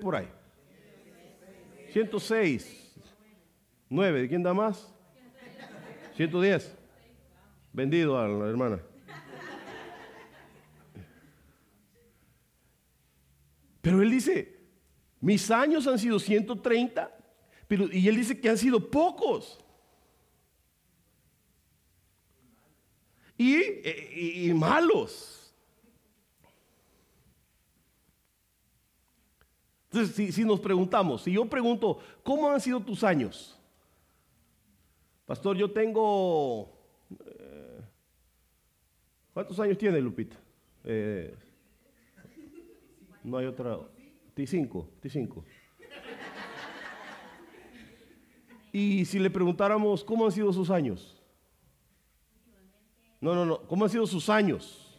por ahí? 106. 9. ¿De quién da más? 110. Vendido a la hermana. Pero él dice, mis años han sido 130, pero, y él dice que han sido pocos. Y, y malos. Entonces, si, nos preguntamos, si yo pregunto, ¿cómo han sido tus años? Pastor, yo tengo... Eh, ¿Cuántos años tiene Lupita? Eh, no hay otra. T5, T5. Y si le preguntáramos cómo han sido sus años. No, no, no. ¿Cómo han sido sus años?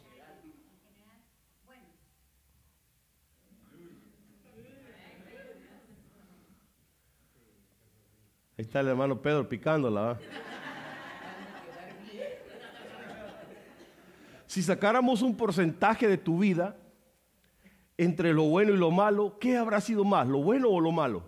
Está el hermano Pedro picándola. Si sacáramos un porcentaje de tu vida, entre lo bueno y lo malo, ¿qué habrá sido más, lo bueno o lo malo?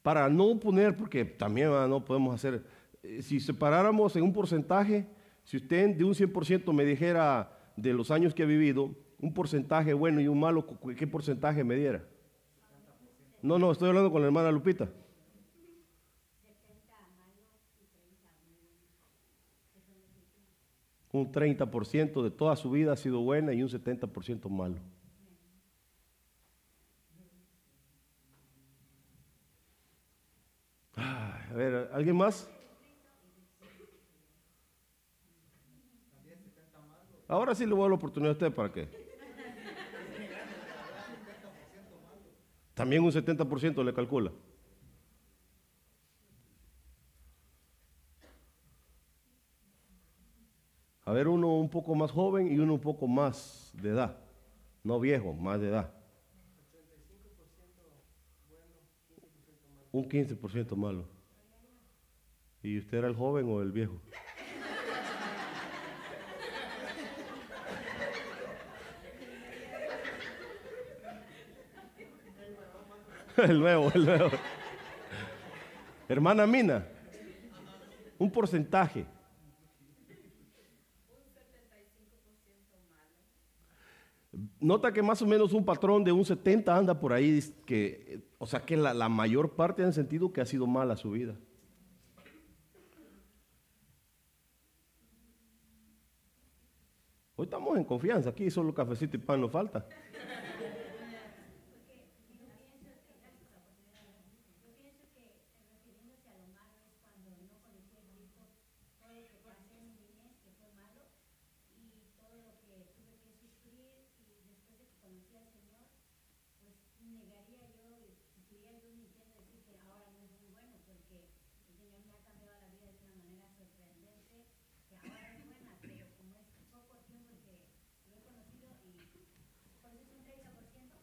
Para no poner, porque también no podemos hacer, eh, si separáramos en un porcentaje, si usted de un 100% me dijera de los años que ha vivido, un porcentaje bueno y un malo, ¿qué porcentaje me diera? No, no, estoy hablando con la hermana Lupita. un 30% de toda su vida ha sido buena y un 70% malo. a ver, ¿alguien más? Ahora sí le voy a dar la oportunidad a usted para qué. También un 70% le calcula. A ver, uno un poco más joven y uno un poco más de edad. No viejo, más de edad. Un 15% malo. ¿Y usted era el joven o el viejo? el nuevo, el nuevo. Hermana Mina, un porcentaje. Nota que más o menos un patrón de un 70 anda por ahí, que, o sea que la, mayor parte han sentido que ha sido mala su vida. Hoy estamos en confianza, aquí solo cafecito y pan nos falta.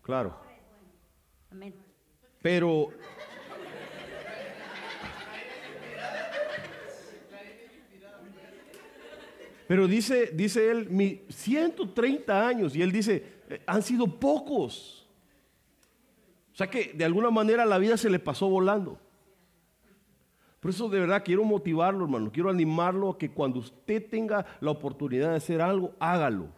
Claro. Pero Pero dice, dice él, mi 130 años, y él dice, eh, han sido pocos. O sea que de alguna manera la vida se le pasó volando. Por eso de verdad quiero motivarlo, hermano, quiero animarlo a que cuando usted tenga la oportunidad de hacer algo, hágalo.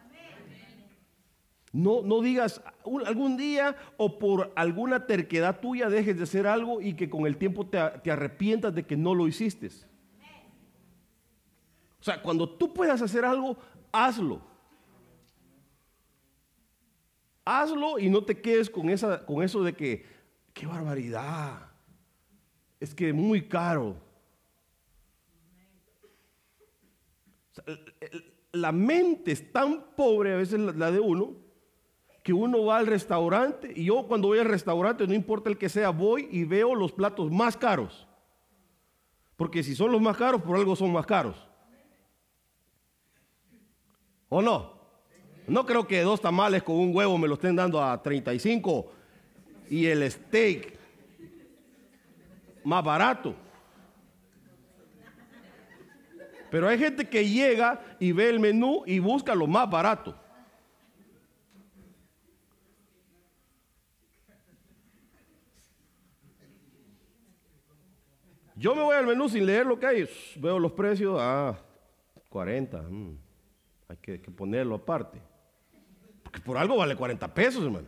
No, no digas algún día o por alguna terquedad tuya dejes de hacer algo y que con el tiempo te, arrepientas de que no lo hiciste. O sea, cuando tú puedas hacer algo, hazlo. Hazlo y no te quedes con, esa, con eso de que, qué barbaridad, es que muy caro. la mente es tan pobre a veces la de uno que uno va al restaurante y yo cuando voy al restaurante, no importa el que sea, voy y veo los platos más caros. Porque si son los más caros, por algo son más caros. ¿O no? No creo que dos tamales con un huevo me lo estén dando a 35 y el steak más barato. Pero hay gente que llega y ve el menú y busca lo más barato. Yo me voy al menú sin leer lo que hay. Veo los precios. Ah, 40. mm, hay que, que ponerlo aparte. Porque por algo vale 40 pesos, hermano.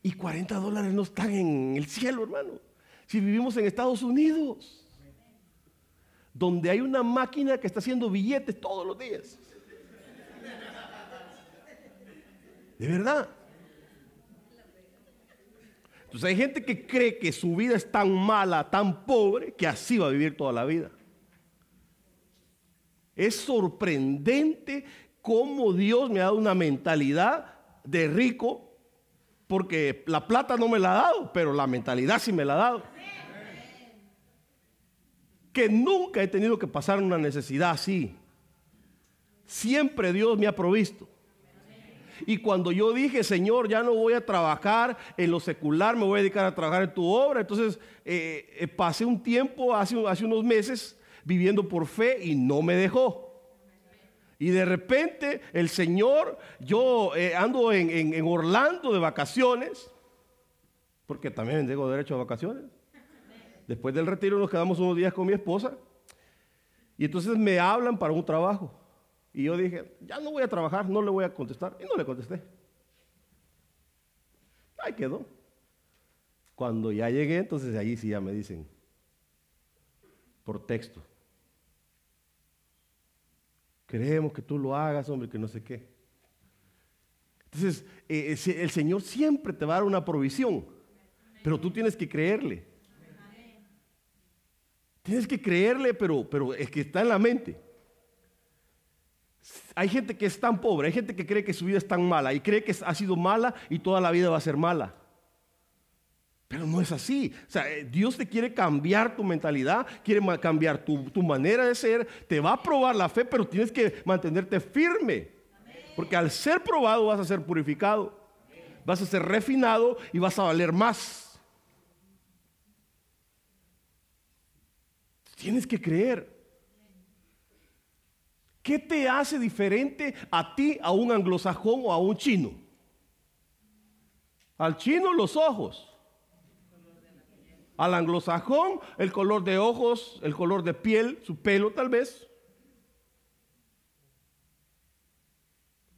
Y 40 dólares no están en el cielo, hermano. Si vivimos en Estados Unidos, donde hay una máquina que está haciendo billetes todos los días. De verdad. Entonces hay gente que cree que su vida es tan mala, tan pobre, que así va a vivir toda la vida. Es sorprendente cómo Dios me ha dado una mentalidad de rico, porque la plata no me la ha dado, pero la mentalidad sí me la ha dado. Que nunca he tenido que pasar una necesidad así. Siempre Dios me ha provisto. Y cuando yo dije, Señor, ya no voy a trabajar en lo secular, me voy a dedicar a trabajar en tu obra, entonces eh, eh, pasé un tiempo, hace, unos meses, viviendo por fe y no me dejó. Y de repente el Señor, yo eh, ando en Orlando de vacaciones, porque también tengo derecho a vacaciones. Después del retiro nos quedamos unos días con mi esposa. Y entonces me hablan para un trabajo. Y yo dije, ya no voy a trabajar, no le voy a contestar. Y no le contesté. Ahí quedó. Cuando ya llegué, entonces allí sí ya me dicen, por texto. Queremos que tú lo hagas, hombre, que no sé qué. Entonces, eh, eh, el Señor siempre te va a dar una provisión, pero tú tienes que creerle. Tienes que creerle, pero, pero es que está en la mente. Hay gente que es tan pobre, hay gente que cree que su vida es tan mala y cree que ha sido mala y toda la vida va a ser mala. Pero no es así. O sea, eh, Dios te quiere cambiar tu mentalidad, quiere cambiar tu, tu manera de ser, te va a probar la fe, pero tienes que mantenerte firme. Porque al ser probado vas a ser purificado, vas a ser refinado y vas a valer más. Tienes que creer. ¿Qué te hace diferente a ti, a un anglosajón o a un chino? Al chino los ojos. Al anglosajón el color de ojos, el color de piel, su pelo tal vez.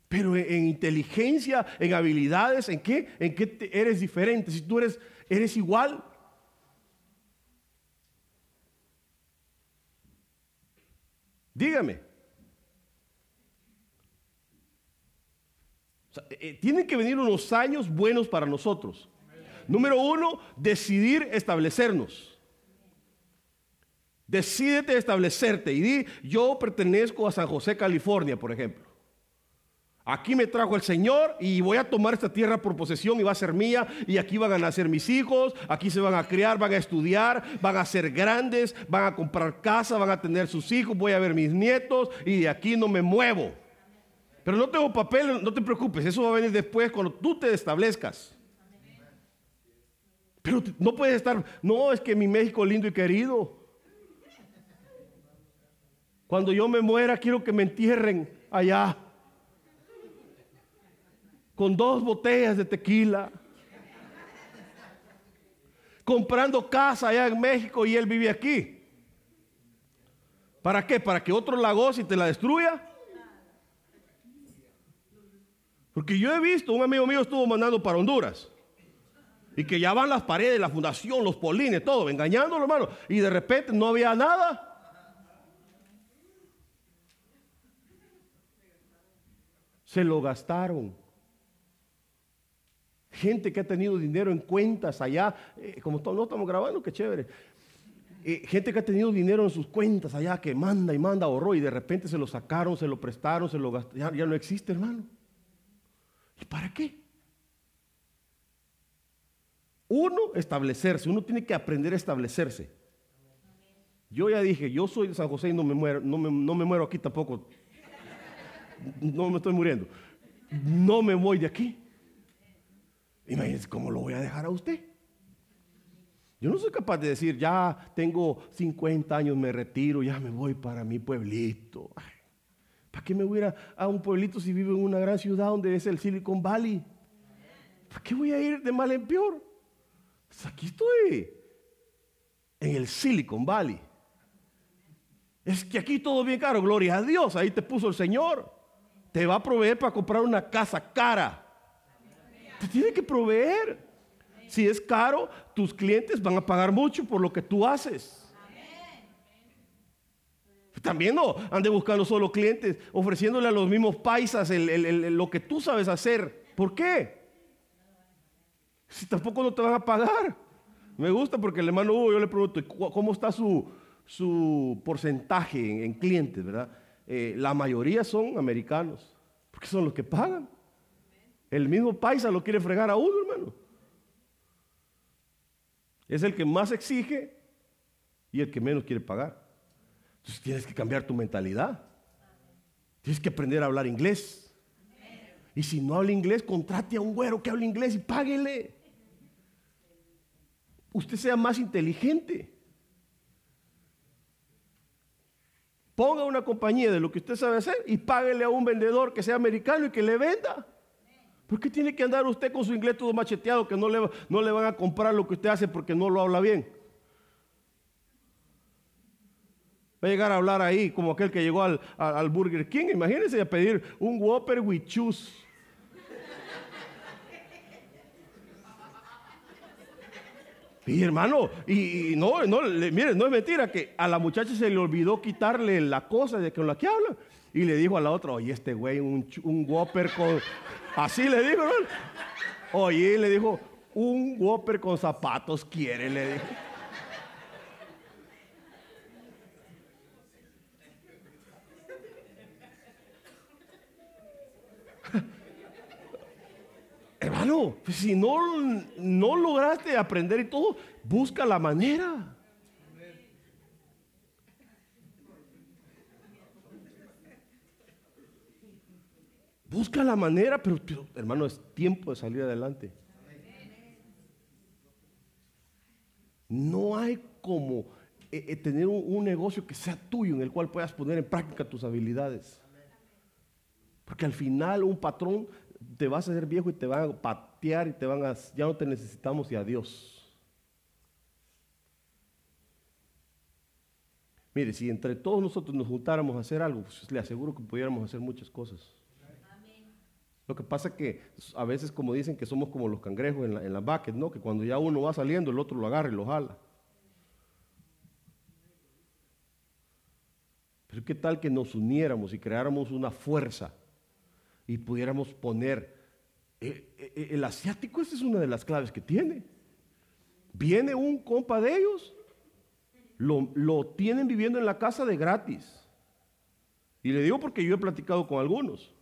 Pero en, en inteligencia, en habilidades, ¿en qué? ¿En qué eres diferente? Si tú eres, eres igual. Dígame. Sea, eh, tienen que venir unos años buenos para nosotros. Número uno, decidir establecernos. Decídete establecerte y di, yo pertenezco a San José, California, por ejemplo. Aquí me trajo el Señor y voy a tomar esta tierra por posesión y va a ser mía y aquí van a nacer mis hijos, aquí se van a criar, van a estudiar, van a ser grandes, van a comprar casa, van a tener sus hijos, voy a ver mis nietos y de aquí no me muevo. Pero no tengo papel, no te preocupes, eso va a venir después cuando tú te establezcas. Pero no puedes estar, no, es que mi México lindo y querido. Cuando yo me muera quiero que me entierren allá con dos botellas de tequila, comprando casa allá en México y él vive aquí. ¿Para qué? ¿Para que otro la goce y te la destruya? Porque yo he visto, un amigo mío estuvo mandando para Honduras. Y que ya van las paredes, la fundación, los polines, todo, engañándolo, hermano. Y de repente no había nada. Se lo gastaron. Gente que ha tenido dinero en cuentas allá, eh, como no estamos grabando, qué chévere. Eh, gente que ha tenido dinero en sus cuentas allá, que manda y manda, ahorró y de repente se lo sacaron, se lo prestaron, se lo gastaron. Ya no existe, hermano. ¿Y para qué? Uno, establecerse. Uno tiene que aprender a establecerse. Yo ya dije, yo soy de San José y no me muero, no me, no me muero aquí tampoco. No me estoy muriendo. No me voy de aquí. Imagínense cómo lo voy a dejar a usted. Yo no soy capaz de decir, ya tengo 50 años, me retiro, ya me voy para mi pueblito. Ay, ¿Para qué me voy a ir a, un pueblito si vivo en una gran ciudad donde es el Silicon Valley? ¿Para qué voy a ir de mal en peor? Pues aquí estoy en el Silicon Valley. Es que aquí todo bien caro, gloria a Dios, ahí te puso el Señor. Te va a proveer para comprar una casa cara. Te tiene que proveer. Si es caro, tus clientes van a pagar mucho por lo que tú haces. También no ande buscando solo clientes, ofreciéndole a los mismos paisas lo que tú sabes hacer. ¿Por qué? Si tampoco no te van a pagar. Me gusta porque el hermano Hugo, yo le pregunto, ¿cómo está su, su porcentaje en, clientes, verdad? Eh, la mayoría son americanos, porque son los que pagan. El mismo paisa lo quiere fregar a uno, hermano. Es el que más exige y el que menos quiere pagar. Entonces tienes que cambiar tu mentalidad. Tienes que aprender a hablar inglés. Y si no habla inglés, contrate a un güero que hable inglés y páguele. Usted sea más inteligente. Ponga una compañía de lo que usted sabe hacer y páguele a un vendedor que sea americano y que le venda. ¿Por qué tiene que andar usted con su inglés todo macheteado que no le, no le van a comprar lo que usted hace porque no lo habla bien? Va a llegar a hablar ahí como aquel que llegó al, Burger King. Imagínense a pedir un Whopper with cheese. Y hermano, y, no, no, mire, no es mentira que a la muchacha se le olvidó quitarle la cosa de con la que habla. Y le dijo a la otra, oye, este güey, un, un Whopper con... Así le dijo, ¿no? Oye, le dijo, un Whopper con zapatos quiere, le dijo. Hermano, pues si no, no lograste aprender y todo, busca la manera. Busca la manera, pero, hermano, es tiempo de salir adelante. No hay como eh, eh, tener un, negocio que sea tuyo en el cual puedas poner en práctica tus habilidades. Porque al final un patrón te vas a hacer viejo y te van a patear y te van a, ya no te necesitamos y adiós. Mire, si entre todos nosotros nos juntáramos a hacer algo, pues le aseguro que pudiéramos hacer muchas cosas. Lo que pasa es que a veces, como dicen, que somos como los cangrejos en, la, en las vaques, ¿no? Que cuando ya uno va saliendo, el otro lo agarra y lo jala. Pero ¿qué tal que nos uniéramos y creáramos una fuerza? Y pudiéramos poner, eh, eh, eh, el asiático, esa es una de las claves que tiene. Viene un compa de ellos, lo, lo tienen viviendo en la casa de gratis. Y le digo porque yo he platicado con algunos,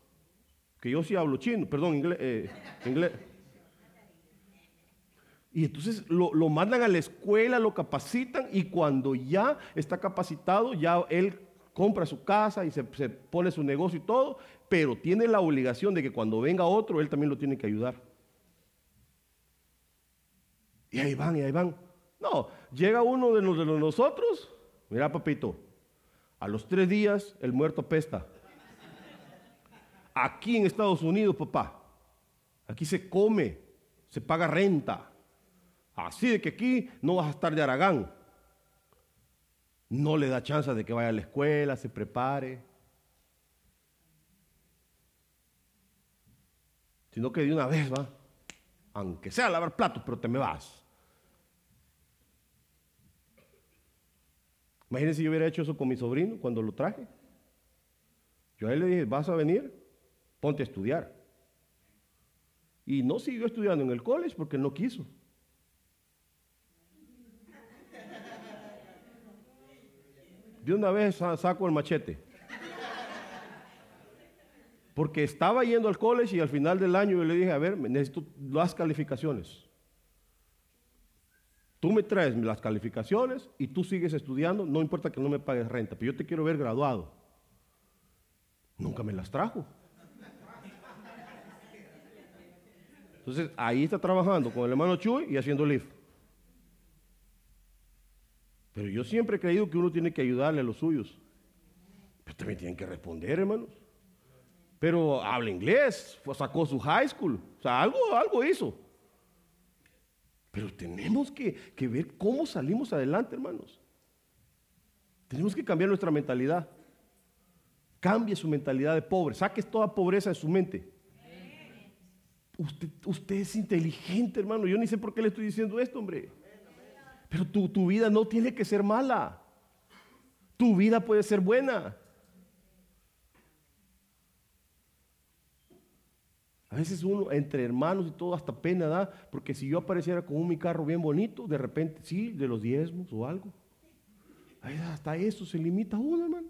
que yo sí hablo chino, perdón, inglés. inglés. Y entonces lo, lo, mandan a la escuela, lo capacitan y cuando ya está capacitado, ya él compra su casa y se, pone su negocio y todo, pero tiene la obligación de que cuando venga otro, él también lo tiene que ayudar. Y ahí van, y ahí van. No, llega uno de, los, de nosotros, mira papito, a los tres días el muerto pesta. Aquí en Estados Unidos, papá, aquí se come, se paga renta. Así de que aquí no vas a estar de Aragán no le da chance de que vaya a la escuela, se prepare. Sino que de una vez va, aunque sea a lavar platos, pero te me vas. Imagínense si yo hubiera hecho eso con mi sobrino cuando lo traje. Yo a él le dije, vas a venir, ponte a estudiar. Y no siguió estudiando en el college porque no quiso. de una vez saco el machete. Porque estaba yendo al college y al final del año yo le dije, a ver, necesito las calificaciones. Tú me traes las calificaciones y tú sigues estudiando, no importa que no me pagues renta, pero yo te quiero ver graduado. Nunca me las trajo. Entonces ahí está trabajando con el hermano Chuy y haciendo lift. Pero yo siempre he creído que uno tiene que ayudarle a los suyos. Pero también tienen que responder, hermanos. Pero habla inglés, sacó su high school, o sea, algo, algo hizo. Pero tenemos que, que ver cómo salimos adelante, hermanos. Tenemos que cambiar nuestra mentalidad. Cambie su mentalidad de pobre. Saque toda pobreza de su mente. Usted, usted, es inteligente, hermano. Yo ni sé por qué le estoy diciendo esto, hombre. Pero tu, tu vida no tiene que ser mala. Tu vida puede ser buena. A veces uno, entre hermanos y todo, hasta pena da, porque si yo apareciera con un mi carro bien bonito, de repente, sí, de los diezmos o algo. Hasta eso se limita uno, hermano.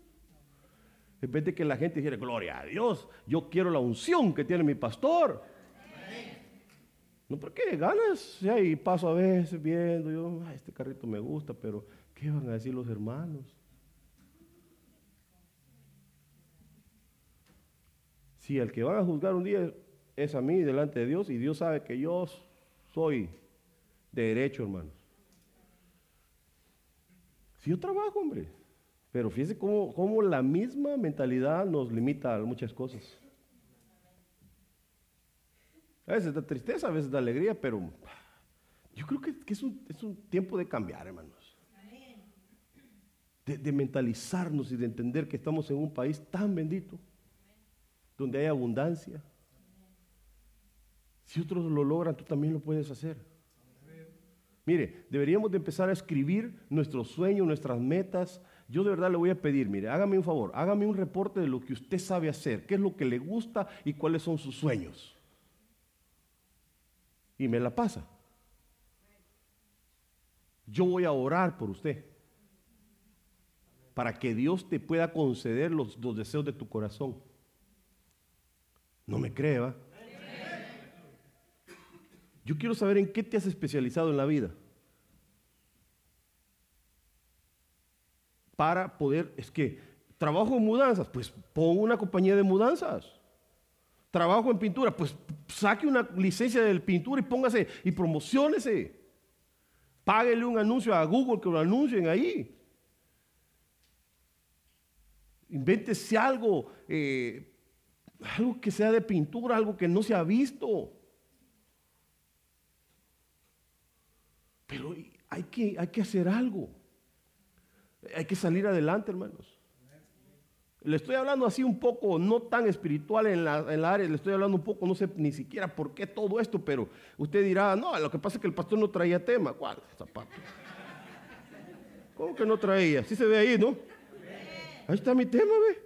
De repente que la gente dijera, gloria a Dios, yo quiero la unción que tiene mi pastor. No, porque ganas, y paso a veces viendo, yo, este carrito me gusta, pero ¿qué van a decir los hermanos? Si el que van a juzgar un día es a mí delante de Dios y Dios sabe que yo soy de derecho, hermanos. Si yo trabajo, hombre, pero fíjese cómo, cómo la misma mentalidad nos limita a muchas cosas. A veces da tristeza, a veces da alegría, pero yo creo que, es, un, es, un, tiempo de cambiar, hermanos. De mentalizarnos y de entender que estamos en un país tan bendito, donde hay abundancia, si otros lo logran, tú también lo puedes hacer. Mire, deberíamos de empezar a escribir nuestros sueños, nuestras metas. Yo de verdad le voy a pedir, mire, hágame un favor, hágame un reporte de lo que usted sabe hacer, qué es lo que le gusta y cuáles son sus sueños. Y me la pasa. Yo voy a orar por usted para que Dios te pueda conceder los, los deseos de tu corazón. No me cree, yo quiero saber en qué te has especializado en la vida. Para poder, es que, trabajo en mudanzas, pues pongo una compañía de mudanzas. Trabajo en pintura, pues saque una licencia de pintura y póngase y promocionese. Páguele un anuncio a Google que lo anuncien ahí. Invéntese algo, eh, algo que sea de pintura, algo que no se ha visto. Pero hay que, hay que hacer algo. Hay que salir adelante, hermanos. Le estoy hablando así un poco, no tan espiritual en la, en la, área, le estoy hablando un poco, no sé ni siquiera por qué todo esto, pero usted dirá, no, lo que pasa es que el pastor no traía tema. ¿Cuál zapato? ¿Cómo que no traía? Sí se ve ahí, ¿no? Ahí está mi tema, ve.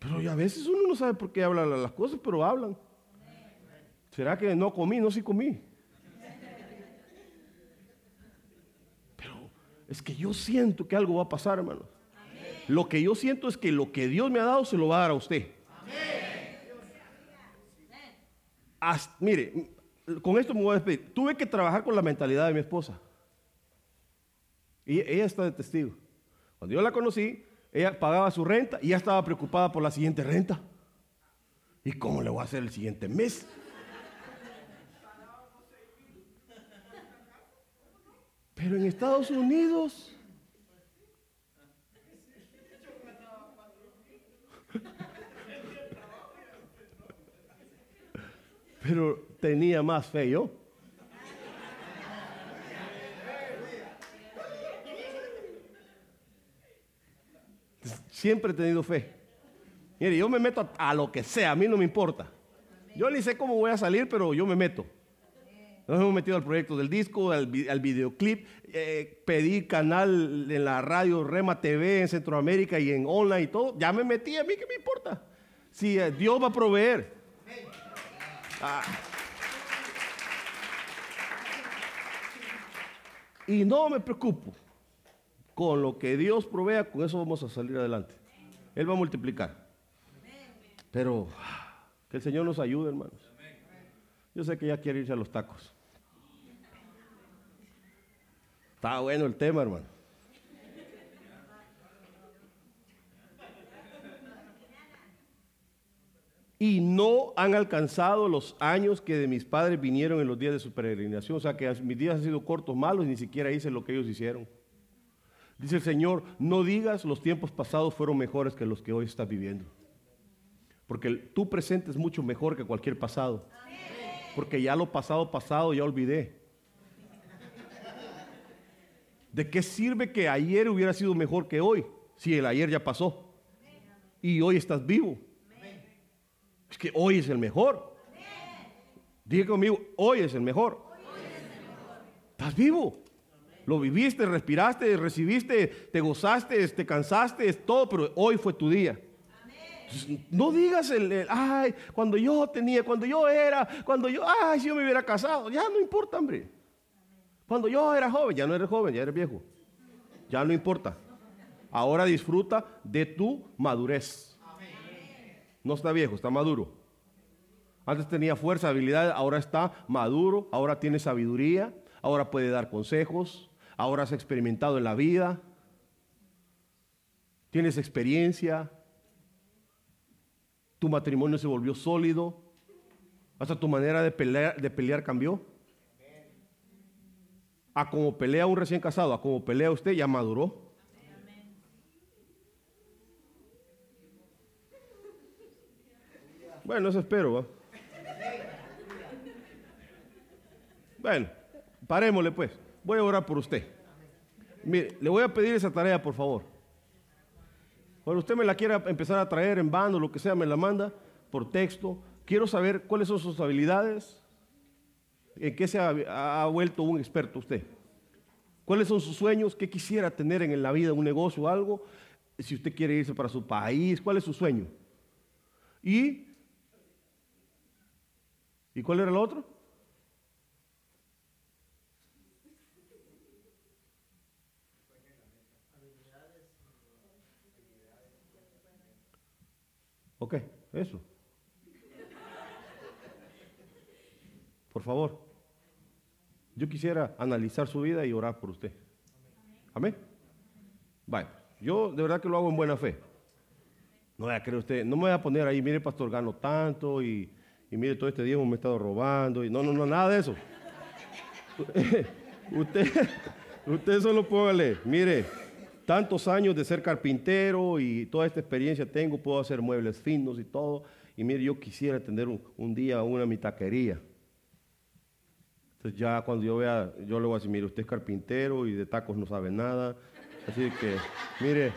Pero a veces uno no sabe por qué habla las cosas, pero hablan. ¿Será que no comí? No, sí comí. Es que yo siento que algo va a pasar, hermano. Lo que yo siento es que lo que Dios me ha dado se lo va a dar a usted. mire, con esto me voy a despedir. Tuve que trabajar con la mentalidad de mi esposa. Y ella está de testigo. Cuando yo la conocí, ella pagaba su renta y ya estaba preocupada por la siguiente renta. ¿Y cómo le voy a hacer el siguiente mes? Pero en Estados Unidos... Pero tenía más fe yo. Siempre he tenido fe. Mire, yo me meto a, a, lo que sea, a mí no me importa. Yo ni sé cómo voy a salir, pero yo me meto. Nos hemos metido al proyecto del disco, al, videoclip. Eh, pedí canal en la radio Rema TV en Centroamérica y en online y todo. Ya me metí, a mí qué me importa. Si eh, Dios va a proveer. Ah. Y no me preocupo. Con lo que Dios provea, con eso vamos a salir adelante. Él va a multiplicar. Pero que el Señor nos ayude, hermanos. Yo sé que ya quiere irse a los tacos. Está bueno el tema, hermano. Y no han alcanzado los años que de mis padres vinieron en los días de su peregrinación. O sea que mis días han sido cortos, malos, y ni siquiera hice lo que ellos hicieron. Dice el Señor, no digas los tiempos pasados fueron mejores que los que hoy estás viviendo. Porque tu presente es mucho mejor que cualquier pasado. Porque ya lo pasado, pasado, ya olvidé. ¿De qué sirve que ayer hubiera sido mejor que hoy si el ayer ya pasó? Y hoy estás vivo. Es que hoy es el mejor. Diga conmigo, hoy es el mejor. Estás vivo. Lo viviste, respiraste, recibiste, te gozaste, te cansaste, todo, pero hoy fue tu día. No digas el, ay, cuando yo tenía, cuando yo era, cuando yo, ay, si yo me hubiera casado, ya no importa, hombre. Cuando yo era joven, ya no eres joven, ya eres viejo. Ya no importa. Ahora disfruta de tu madurez. No está viejo, está maduro. Antes tenía fuerza, habilidad, ahora está maduro, ahora tiene sabiduría, ahora puede dar consejos, ahora has experimentado en la vida, tienes experiencia, tu matrimonio se volvió sólido, hasta tu manera de pelear, de pelear cambió. A como pelea un recién casado, a como pelea usted, ya maduró. Bueno, eso espero. Bueno, parémosle pues. Voy a orar por usted. Mire, le voy a pedir esa tarea, por favor. Cuando usted me la quiera empezar a traer en bando, lo que sea, me la manda por texto. Quiero saber cuáles son sus habilidades, en qué se ha, vuelto un experto usted. ¿Cuáles son sus sueños? ¿Qué quisiera tener en la vida, un negocio o algo? Si usted quiere irse para su país, ¿cuál es su sueño? ¿Y, ¿y cuál era el otro? Ok, eso. Por favor. Yo quisiera analizar su vida y orar por usted. Amén. Vaya, yo de verdad que lo hago en buena fe. No voy a creer usted, no me voy a poner ahí, mire, pastor, gano tanto y, mire, todo este día me he estado robando y no, no, no, nada de eso. usted, usted solo póngale, mire, tantos años de ser carpintero y toda esta experiencia tengo, puedo hacer muebles finos y todo. Y mire, yo quisiera tener un, día una mi taquería. Entonces ya cuando yo vea, yo le voy a decir, mire, usted es carpintero y de tacos no sabe nada. Así que, mire,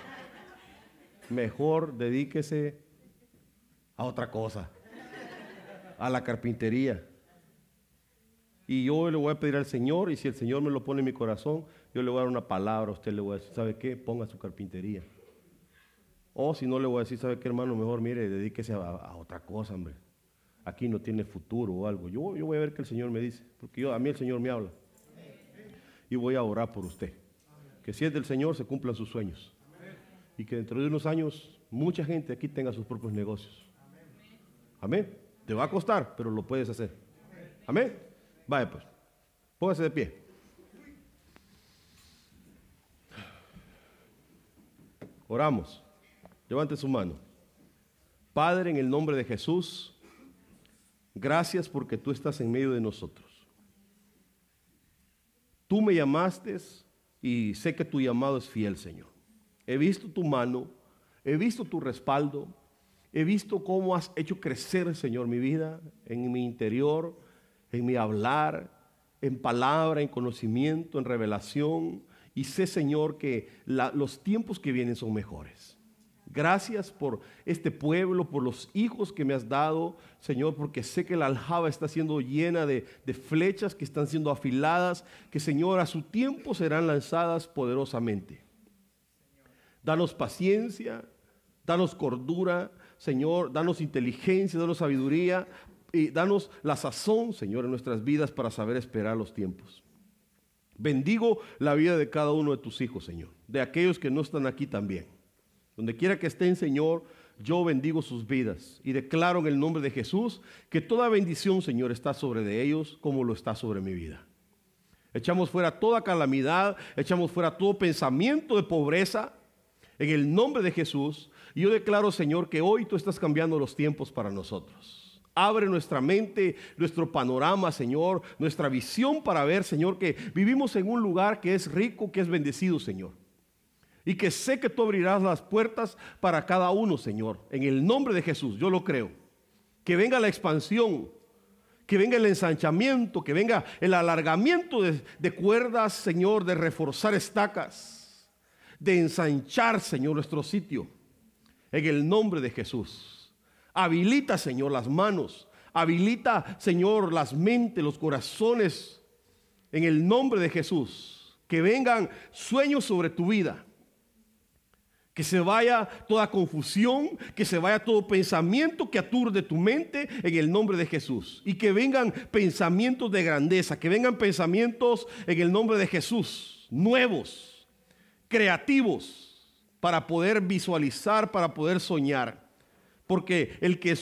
mejor dedíquese a otra cosa, a la carpintería. Y yo le voy a pedir al Señor, y si el Señor me lo pone en mi corazón, yo le voy a dar una palabra, a usted le voy a decir, ¿sabe qué? Ponga su carpintería. O si no le voy a decir, ¿sabe qué, hermano? Mejor, mire, dedíquese a, otra cosa, hombre. Aquí no tiene futuro o algo. Yo, yo voy a ver qué el Señor me dice, porque a mí el Señor me habla. Y voy a orar por usted. Que si es del Señor, se cumplan sus sueños. Y que dentro de unos años, mucha gente aquí tenga sus propios negocios. Amén. Te va a costar, pero lo puedes hacer. Amén. Vaya pues. Póngase de pie. Oramos. Levante su mano. Padre, en el nombre de Jesús, gracias porque tú estás en medio de nosotros. Tú me llamaste y sé que tu llamado es fiel, Señor. He visto tu mano, he visto tu respaldo, he visto cómo has hecho crecer, Señor, mi vida en mi interior, en mi hablar, en palabra, en conocimiento, en revelación, y sé, Señor, que los tiempos que vienen son mejores. Gracias por este pueblo, por los hijos que me has dado, Señor, porque sé que la aljaba está siendo llena de, flechas que están siendo afiladas, que, Señor, a su tiempo serán lanzadas poderosamente. Danos paciencia, danos cordura, Señor, danos inteligencia, danos sabiduría y danos la sazón, Señor, en nuestras vidas para saber esperar los tiempos. Bendigo la vida de cada uno de tus hijos, Señor, de aquellos que no están aquí también. Donde quiera que estén, Señor, yo bendigo sus vidas y declaro en el nombre de Jesús que toda bendición, Señor, está sobre de ellos como lo está sobre mi vida. Echamos fuera toda calamidad, echamos fuera todo pensamiento de pobreza en el nombre de Jesús. Y yo declaro, Señor, que hoy tú estás cambiando los tiempos para nosotros. Abre nuestra mente, nuestro panorama, Señor, nuestra visión para ver, Señor, que vivimos en un lugar que es rico, que es bendecido, Señor. Y que sé que tú abrirás las puertas para cada uno, Señor. En el nombre de Jesús, yo lo creo. Que venga la expansión, que venga el ensanchamiento, que venga el alargamiento de, cuerdas, Señor, de reforzar estacas, de ensanchar, Señor, nuestro sitio. En el nombre de Jesús. Habilita, Señor, las manos. Habilita, Señor, las mentes, los corazones. En el nombre de Jesús. Que vengan sueños sobre tu vida que se vaya toda confusión, que se vaya todo pensamiento que aturde tu mente en el nombre de Jesús. Y que vengan pensamientos de grandeza, que vengan pensamientos en el nombre de Jesús, nuevos, creativos, para poder visualizar, para poder soñar. Porque el que...